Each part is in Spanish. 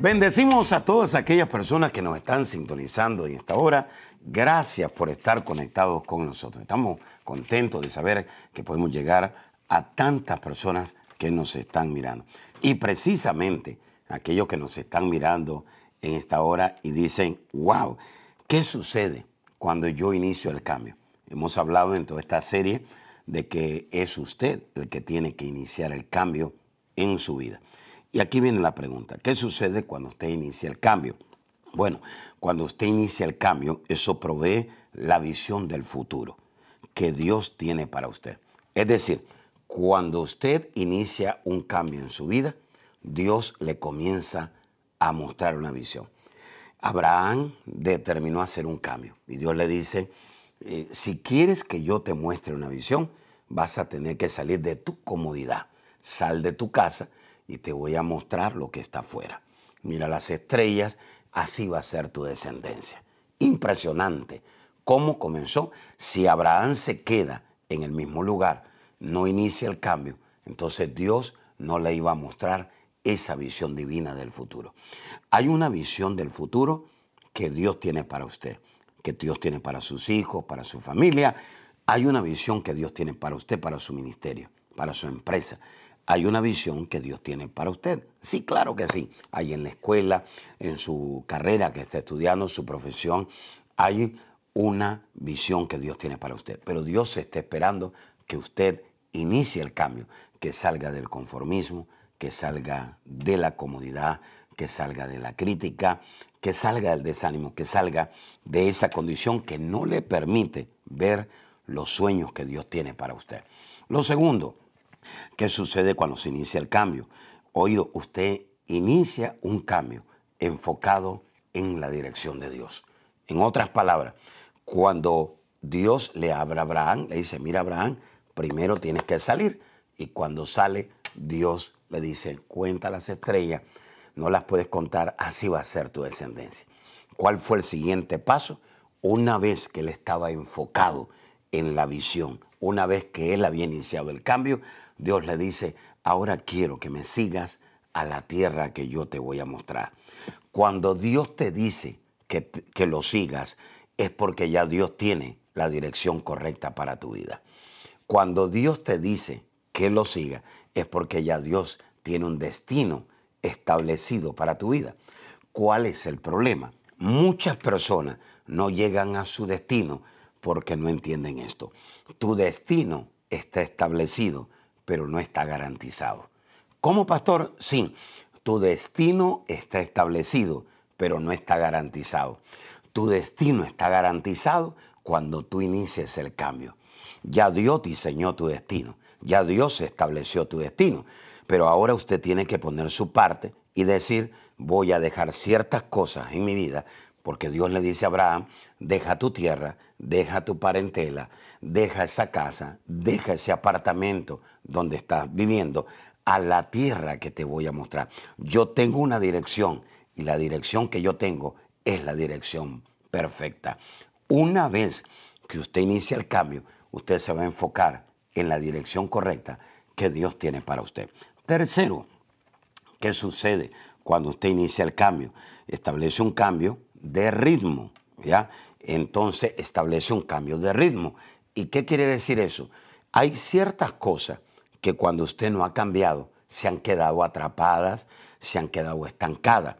Bendecimos a todas aquellas personas que nos están sintonizando en esta hora. Gracias por estar conectados con nosotros. Estamos contentos de saber que podemos llegar a tantas personas que nos están mirando. Y precisamente aquellos que nos están mirando en esta hora y dicen, wow, ¿qué sucede cuando yo inicio el cambio? Hemos hablado en toda esta serie de que es usted el que tiene que iniciar el cambio en su vida. Y aquí viene la pregunta, ¿qué sucede cuando usted inicia el cambio? Bueno, cuando usted inicia el cambio, eso provee la visión del futuro que Dios tiene para usted. Es decir, cuando usted inicia un cambio en su vida, Dios le comienza a mostrar una visión. Abraham determinó hacer un cambio y Dios le dice, eh, si quieres que yo te muestre una visión, vas a tener que salir de tu comodidad. Sal de tu casa y te voy a mostrar lo que está afuera. Mira las estrellas, así va a ser tu descendencia. Impresionante. ¿Cómo comenzó? Si Abraham se queda en el mismo lugar, no inicia el cambio, entonces Dios no le iba a mostrar esa visión divina del futuro. Hay una visión del futuro que Dios tiene para usted, que Dios tiene para sus hijos, para su familia. Hay una visión que Dios tiene para usted, para su ministerio, para su empresa hay una visión que Dios tiene para usted. Sí, claro que sí. Hay en la escuela, en su carrera que está estudiando, su profesión, hay una visión que Dios tiene para usted. Pero Dios está esperando que usted inicie el cambio, que salga del conformismo, que salga de la comodidad, que salga de la crítica, que salga del desánimo, que salga de esa condición que no le permite ver los sueños que Dios tiene para usted. Lo segundo, ¿Qué sucede cuando se inicia el cambio? Oído, usted inicia un cambio enfocado en la dirección de Dios. En otras palabras, cuando Dios le habla a Abraham, le dice, mira Abraham, primero tienes que salir. Y cuando sale, Dios le dice, cuenta las estrellas, no las puedes contar, así va a ser tu descendencia. ¿Cuál fue el siguiente paso? Una vez que él estaba enfocado en la visión, una vez que él había iniciado el cambio, Dios le dice, ahora quiero que me sigas a la tierra que yo te voy a mostrar. Cuando Dios te dice que, que lo sigas, es porque ya Dios tiene la dirección correcta para tu vida. Cuando Dios te dice que lo siga, es porque ya Dios tiene un destino establecido para tu vida. ¿Cuál es el problema? Muchas personas no llegan a su destino porque no entienden esto. Tu destino está establecido pero no está garantizado. Como pastor, sí, tu destino está establecido, pero no está garantizado. Tu destino está garantizado cuando tú inicies el cambio. Ya Dios diseñó tu destino, ya Dios estableció tu destino, pero ahora usted tiene que poner su parte y decir, voy a dejar ciertas cosas en mi vida, porque Dios le dice a Abraham, deja tu tierra, deja tu parentela, deja esa casa, deja ese apartamento donde estás viviendo, a la tierra que te voy a mostrar. Yo tengo una dirección y la dirección que yo tengo es la dirección perfecta. Una vez que usted inicia el cambio, usted se va a enfocar en la dirección correcta que Dios tiene para usted. Tercero, ¿qué sucede cuando usted inicia el cambio? Establece un cambio de ritmo, ¿ya? Entonces establece un cambio de ritmo. ¿Y qué quiere decir eso? Hay ciertas cosas que cuando usted no ha cambiado se han quedado atrapadas, se han quedado estancadas.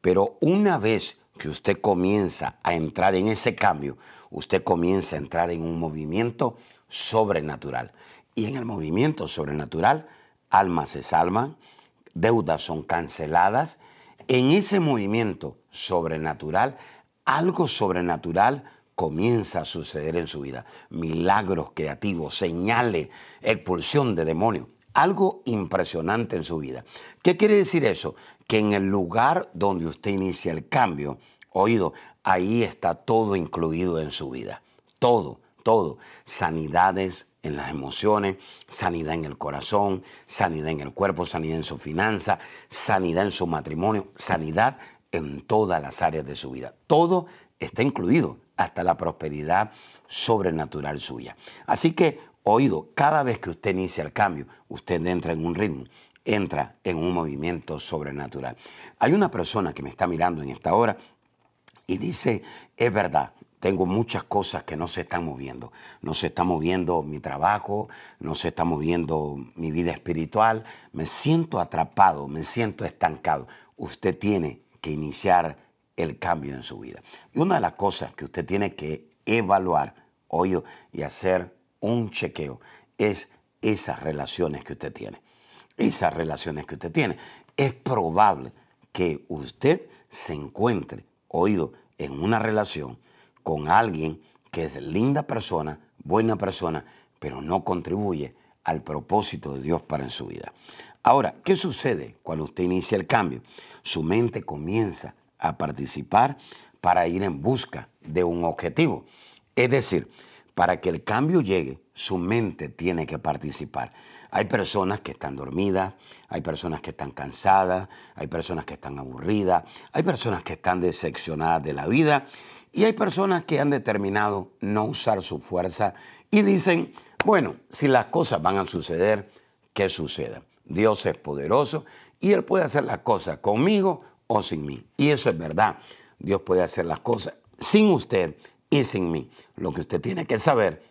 Pero una vez que usted comienza a entrar en ese cambio, usted comienza a entrar en un movimiento sobrenatural. Y en el movimiento sobrenatural, almas se salvan, deudas son canceladas. En ese movimiento sobrenatural, algo sobrenatural comienza a suceder en su vida. Milagros creativos, señales, expulsión de demonios. Algo impresionante en su vida. ¿Qué quiere decir eso? Que en el lugar donde usted inicia el cambio, oído, ahí está todo incluido en su vida. Todo, todo. Sanidades en las emociones, sanidad en el corazón, sanidad en el cuerpo, sanidad en su finanza, sanidad en su matrimonio, sanidad en todas las áreas de su vida. Todo está incluido, hasta la prosperidad sobrenatural suya. Así que, oído, cada vez que usted inicia el cambio, usted entra en un ritmo, entra en un movimiento sobrenatural. Hay una persona que me está mirando en esta hora y dice, es verdad, tengo muchas cosas que no se están moviendo. No se está moviendo mi trabajo, no se está moviendo mi vida espiritual. Me siento atrapado, me siento estancado. Usted tiene que iniciar el cambio en su vida. Y una de las cosas que usted tiene que evaluar, oído, y hacer un chequeo es esas relaciones que usted tiene. Esas relaciones que usted tiene. Es probable que usted se encuentre, oído, en una relación con alguien que es linda persona, buena persona, pero no contribuye al propósito de Dios para en su vida. Ahora, ¿qué sucede cuando usted inicia el cambio? Su mente comienza a participar para ir en busca de un objetivo. Es decir, para que el cambio llegue, su mente tiene que participar. Hay personas que están dormidas, hay personas que están cansadas, hay personas que están aburridas, hay personas que están decepcionadas de la vida y hay personas que han determinado no usar su fuerza y dicen, bueno, si las cosas van a suceder, que suceda. Dios es poderoso y Él puede hacer las cosas conmigo o sin mí. Y eso es verdad. Dios puede hacer las cosas sin usted y sin mí. Lo que usted tiene que saber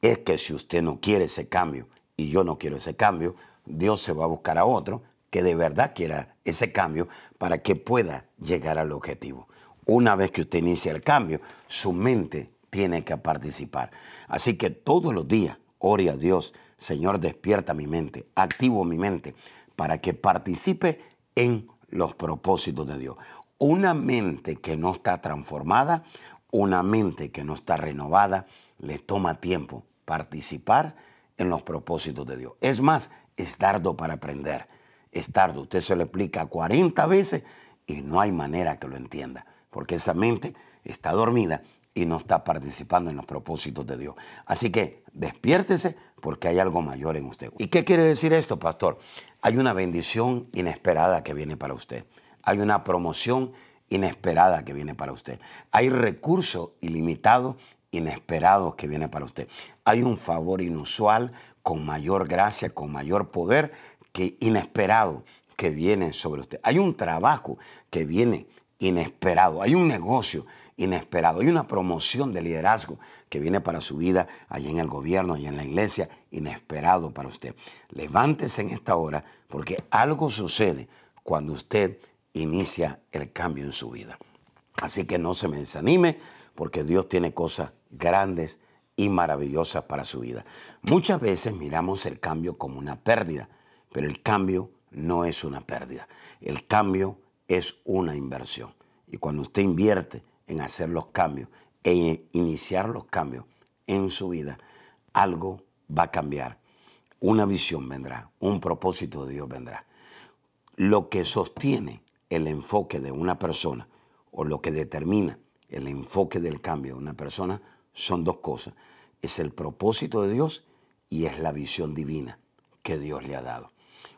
es que si usted no quiere ese cambio y yo no quiero ese cambio, Dios se va a buscar a otro que de verdad quiera ese cambio para que pueda llegar al objetivo. Una vez que usted inicia el cambio, su mente tiene que participar. Así que todos los días, ore a Dios, Señor, despierta mi mente, activo mi mente para que participe en los propósitos de Dios. Una mente que no está transformada, una mente que no está renovada, le toma tiempo participar en los propósitos de Dios. Es más, es tardo para aprender. Es tardo. Usted se lo explica 40 veces y no hay manera que lo entienda, porque esa mente está dormida y no está participando en los propósitos de Dios. Así que despiértese porque hay algo mayor en usted. ¿Y qué quiere decir esto, pastor? Hay una bendición inesperada que viene para usted. Hay una promoción inesperada que viene para usted. Hay recursos ilimitados inesperados que viene para usted. Hay un favor inusual con mayor gracia, con mayor poder que inesperado que viene sobre usted. Hay un trabajo que viene inesperado. Hay un negocio inesperado. Hay una promoción de liderazgo que viene para su vida allí en el gobierno, y en la iglesia, inesperado para usted. Levántese en esta hora porque algo sucede cuando usted inicia el cambio en su vida. Así que no se me desanime porque Dios tiene cosas grandes y maravillosas para su vida. Muchas veces miramos el cambio como una pérdida, pero el cambio no es una pérdida. El cambio es una inversión. Y cuando usted invierte en hacer los cambios, e iniciar los cambios en su vida, algo va a cambiar. Una visión vendrá, un propósito de Dios vendrá. Lo que sostiene el enfoque de una persona o lo que determina el enfoque del cambio de una persona son dos cosas. Es el propósito de Dios y es la visión divina que Dios le ha dado.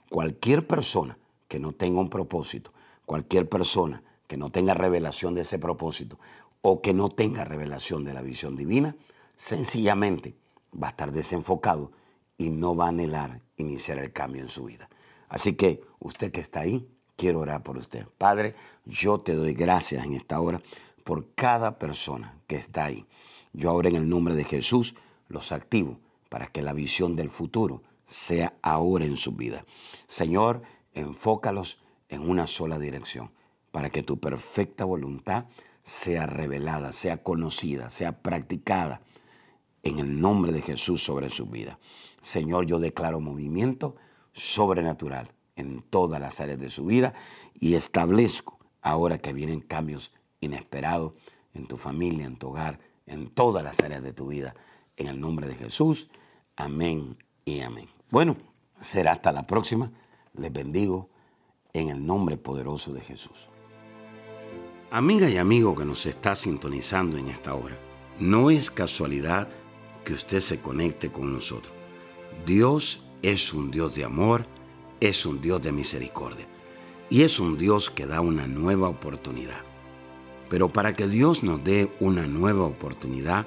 Cualquier persona que no tenga un propósito, cualquier persona que no tenga revelación de ese propósito o que no tenga revelación de la visión divina, sencillamente va a estar desenfocado y no va a anhelar iniciar el cambio en su vida. Así que usted que está ahí, quiero orar por usted. Padre, yo te doy gracias en esta hora por cada persona que está ahí. Yo ahora en el nombre de Jesús los activo para que la visión del futuro sea ahora en su vida. Señor, enfócalos en una sola dirección, para que tu perfecta voluntad sea revelada, sea conocida, sea practicada en el nombre de Jesús sobre su vida. Señor, yo declaro movimiento sobrenatural en todas las áreas de su vida y establezco ahora que vienen cambios inesperados en tu familia, en tu hogar, en todas las áreas de tu vida. En el nombre de Jesús. Amén y amén. Bueno, Será hasta la próxima. Les bendigo en el nombre poderoso de Jesús. Amiga y amigo que nos está sintonizando en esta hora, no es casualidad que usted se conecte con nosotros. Dios es un Dios de amor, es un Dios de misericordia y es un Dios que da una nueva oportunidad. Pero para que Dios nos dé una nueva oportunidad,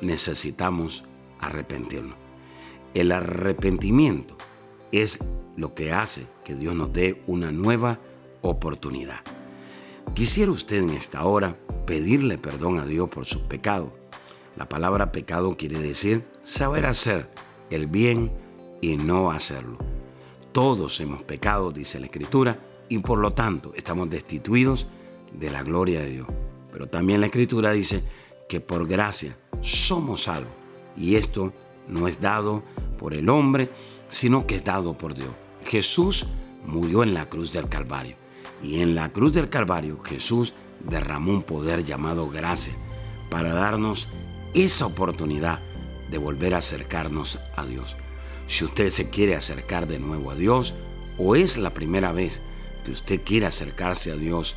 necesitamos arrepentirnos. El arrepentimiento es lo que hace que Dios nos dé una nueva oportunidad. Quisiera usted en esta hora pedirle perdón a Dios por sus pecados. La palabra pecado quiere decir saber hacer el bien y no hacerlo. Todos hemos pecado, dice la Escritura, y por lo tanto estamos destituidos de la gloria de Dios. Pero también la Escritura dice que por gracia somos salvos. Y esto no es dado por el hombre, sino que es dado por Dios. Jesús murió en la cruz del Calvario. Y en la cruz del Calvario Jesús derramó un poder llamado gracia para darnos esa oportunidad de volver a acercarnos a Dios. Si usted se quiere acercar de nuevo a Dios o es la primera vez que usted quiere acercarse a Dios,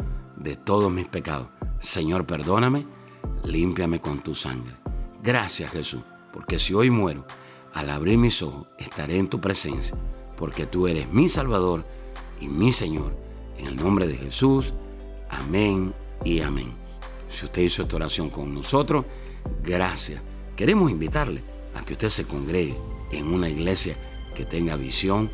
de todos mis pecados. Señor, perdóname, límpiame con tu sangre. Gracias Jesús, porque si hoy muero, al abrir mis ojos estaré en tu presencia, porque tú eres mi Salvador y mi Señor. En el nombre de Jesús, amén y amén. Si usted hizo esta oración con nosotros, gracias. Queremos invitarle a que usted se congregue en una iglesia que tenga visión,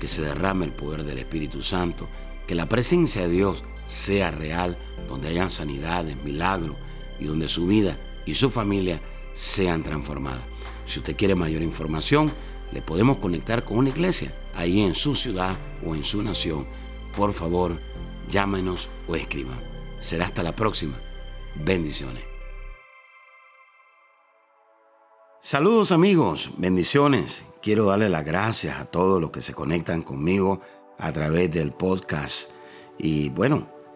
que se derrame el poder del Espíritu Santo, que la presencia de Dios sea real, donde hayan sanidades, milagros y donde su vida y su familia sean transformadas. Si usted quiere mayor información, le podemos conectar con una iglesia ahí en su ciudad o en su nación. Por favor, llámenos o escriban. Será hasta la próxima. Bendiciones. Saludos amigos, bendiciones. Quiero darle las gracias a todos los que se conectan conmigo a través del podcast. Y bueno,